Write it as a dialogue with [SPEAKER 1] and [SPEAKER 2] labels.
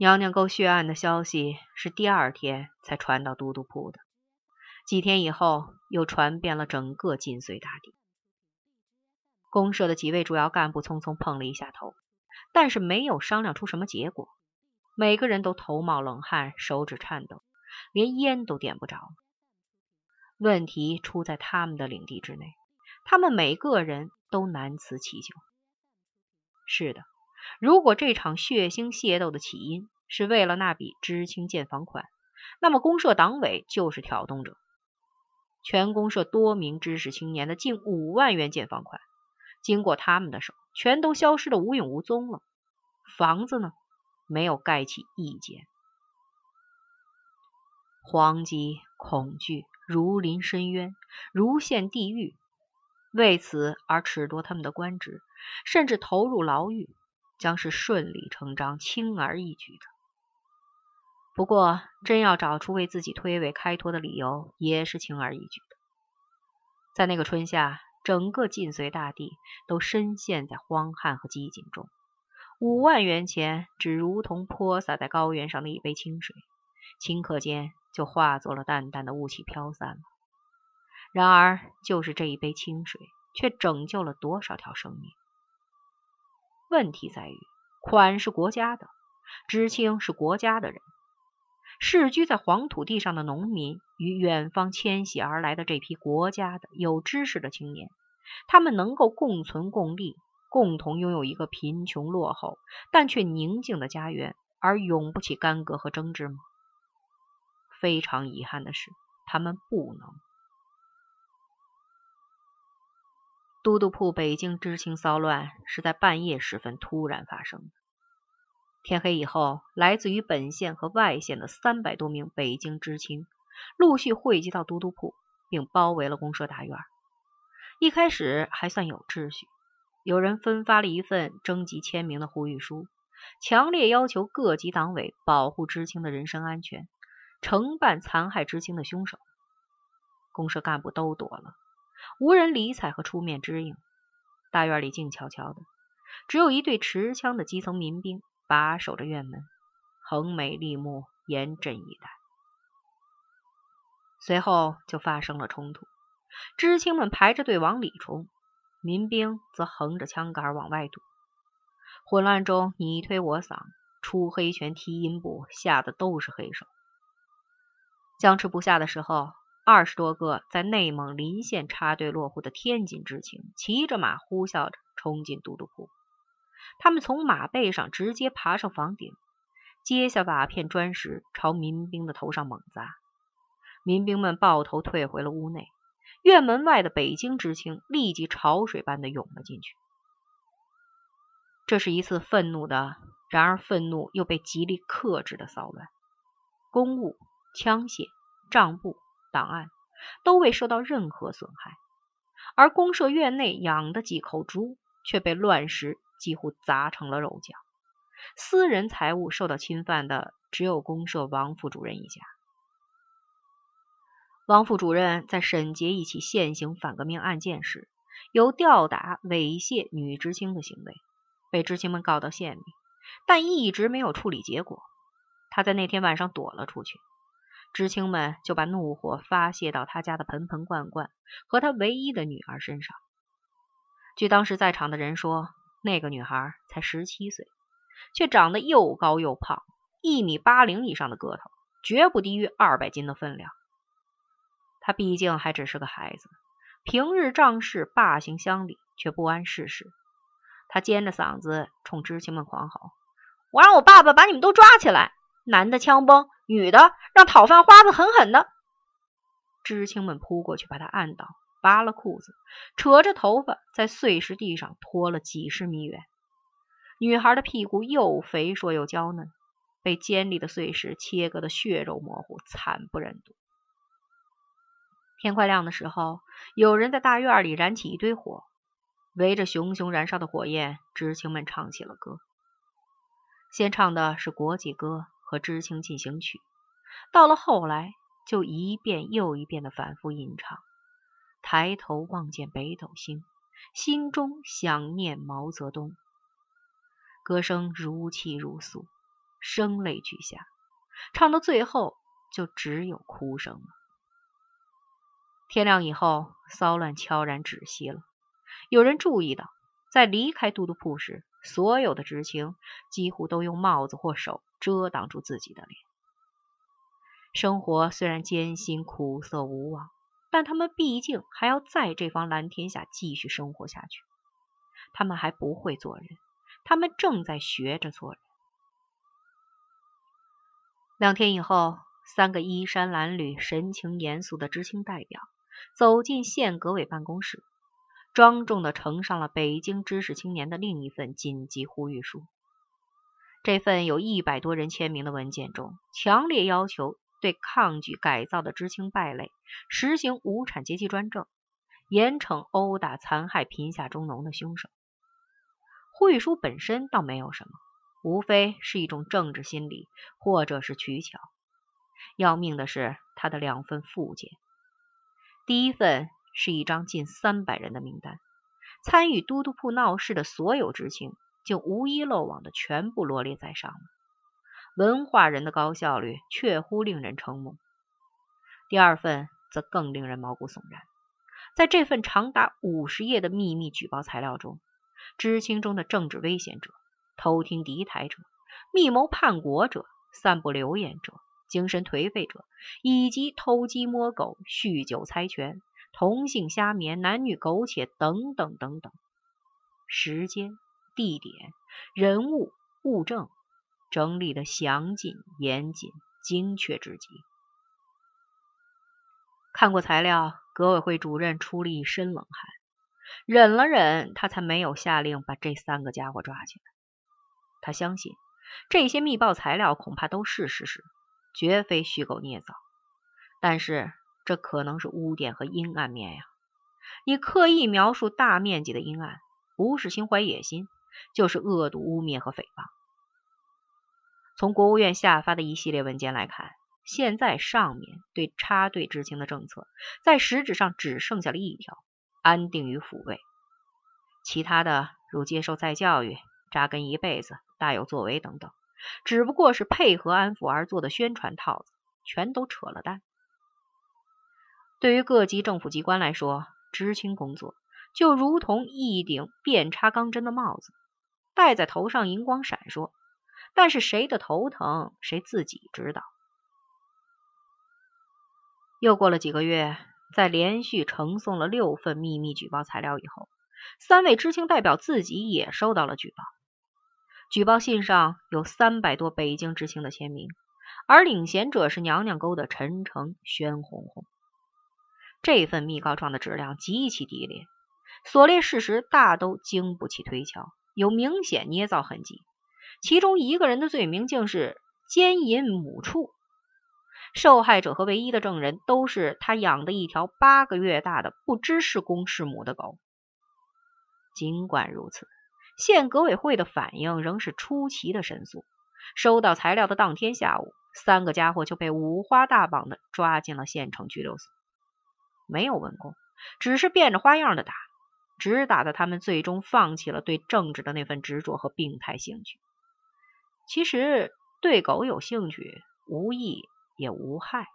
[SPEAKER 1] 娘娘沟血案的消息是第二天才传到都督铺的，几天以后又传遍了整个晋绥大地。公社的几位主要干部匆匆碰了一下头，但是没有商量出什么结果。每个人都头冒冷汗，手指颤抖，连烟都点不着。问题出在他们的领地之内，他们每个人都难辞其咎。是的，如果这场血腥械斗的起因是为了那笔知青建房款，那么公社党委就是挑动者。全公社多名知识青年的近五万元建房款。经过他们的手，全都消失的无影无踪了。房子呢，没有盖起一间。黄急、恐惧如临深渊，如陷地狱。为此而褫夺他们的官职，甚至投入牢狱，将是顺理成章、轻而易举的。不过，真要找出为自己推诿开脱的理由，也是轻而易举的。在那个春夏。整个晋绥大地都深陷在荒旱和饥馑中，五万元钱只如同泼洒在高原上的一杯清水，顷刻间就化作了淡淡的雾气飘散了。然而，就是这一杯清水，却拯救了多少条生命？问题在于，款是国家的，知青是国家的人。世居在黄土地上的农民与远方迁徙而来的这批国家的有知识的青年，他们能够共存共利，共同拥有一个贫穷落后但却宁静的家园，而永不起干戈和争执吗？非常遗憾的是，他们不能。都督铺北京知青骚乱是在半夜时分突然发生的。天黑以后，来自于本县和外县的三百多名北京知青陆续汇集到都督铺，并包围了公社大院。一开始还算有秩序，有人分发了一份征集签名的呼吁书，强烈要求各级党委保护知青的人身安全，惩办残害知青的凶手。公社干部都躲了，无人理睬和出面支应。大院里静悄悄的，只有一队持枪的基层民兵。把守着院门，横眉立目，严阵以待。随后就发生了冲突，知青们排着队往里冲，民兵则横着枪杆往外堵。混乱中，你推我搡，出黑拳踢阴部，吓得都是黑手。僵持不下的时候，二十多个在内蒙临县插队落户的天津知青，骑着马呼啸着冲进都督铺。他们从马背上直接爬上房顶，接下瓦片砖石，朝民兵的头上猛砸。民兵们抱头退回了屋内。院门外的北京知青立即潮水般的涌了进去。这是一次愤怒的，然而愤怒又被极力克制的骚乱。公务、枪械、账簿、档案都未受到任何损害，而公社院内养的几口猪却被乱石。几乎砸成了肉酱。私人财物受到侵犯的只有公社王副主任一家。王副主任在审结一起现行反革命案件时，有吊打、猥亵女知青的行为，被知青们告到县里，但一直没有处理结果。他在那天晚上躲了出去，知青们就把怒火发泄到他家的盆盆罐罐和他唯一的女儿身上。据当时在场的人说。那个女孩才十七岁，却长得又高又胖，一米八零以上的个头，绝不低于二百斤的分量。她毕竟还只是个孩子，平日仗势霸行乡里，却不谙世事。她尖着嗓子冲知青们狂吼：“我让我爸爸把你们都抓起来，男的枪崩，女的让讨饭花子狠狠的。”知青们扑过去把她按倒。扒了裤子，扯着头发在碎石地上拖了几十米远。女孩的屁股又肥硕又娇嫩，被尖利的碎石切割的血肉模糊，惨不忍睹。天快亮的时候，有人在大院里燃起一堆火，围着熊熊燃烧的火焰，知青们唱起了歌。先唱的是国际歌和知青进行曲，到了后来，就一遍又一遍的反复吟唱。抬头望见北斗星，心中想念毛泽东。歌声如泣如诉，声泪俱下，唱到最后就只有哭声了。天亮以后，骚乱悄然止息了。有人注意到，在离开都督铺时，所有的知青几乎都用帽子或手遮挡住自己的脸。生活虽然艰辛、苦涩、无望，但他们毕竟还要在这方蓝天下继续生活下去。他们还不会做人，他们正在学着做人。两天以后，三个衣衫褴褛、神情严肃的知青代表走进县革委办公室，庄重的呈上了北京知识青年的另一份紧急呼吁书。这份有一百多人签名的文件中，强烈要求对抗拒改造的知青败类实行无产阶级专政，严惩殴打、残害贫下中农的凶手。会书本身倒没有什么，无非是一种政治心理或者是取巧。要命的是他的两份附件。第一份是一张近三百人的名单，参与都督铺闹事的所有知青，竟无一漏网的全部罗列在上了。文化人的高效率，确乎令人瞠目。第二份则更令人毛骨悚然，在这份长达五十页的秘密举报材料中。知青中的政治危险者、偷听敌台者、密谋叛国者、散布流言者、精神颓废者，以及偷鸡摸狗、酗酒猜拳、同性瞎眠、男女苟且等等等等，时间、地点、人物、物证整理的详尽、严谨、精确至极。看过材料，革委会主任出了一身冷汗。忍了忍，他才没有下令把这三个家伙抓起来。他相信这些密报材料恐怕都是事实，绝非虚构捏造。但是这可能是污点和阴暗面呀！你刻意描述大面积的阴暗，不是心怀野心，就是恶毒污蔑和诽谤。从国务院下发的一系列文件来看，现在上面对插队知青的政策，在实质上只剩下了一条。安定与抚慰，其他的如接受再教育、扎根一辈子、大有作为等等，只不过是配合安抚而做的宣传套子，全都扯了淡。对于各级政府机关来说，知青工作就如同一顶遍插钢针的帽子，戴在头上银光闪烁，但是谁的头疼，谁自己知道。又过了几个月。在连续呈送了六份秘密举报材料以后，三位知青代表自己也收到了举报。举报信上有三百多北京知青的签名，而领衔者是娘娘沟的陈诚、宣红红。这份密告状的质量极其低劣，所列事实大都经不起推敲，有明显捏造痕迹。其中一个人的罪名竟是奸淫母畜。受害者和唯一的证人都是他养的一条八个月大的不知是公是母的狗。尽管如此，县革委会的反应仍是出奇的神速。收到材料的当天下午，三个家伙就被五花大绑的抓进了县城拘留所，没有问供，只是变着花样的打，直打的他们最终放弃了对政治的那份执着和病态兴趣。其实对狗有兴趣，无益。也无害。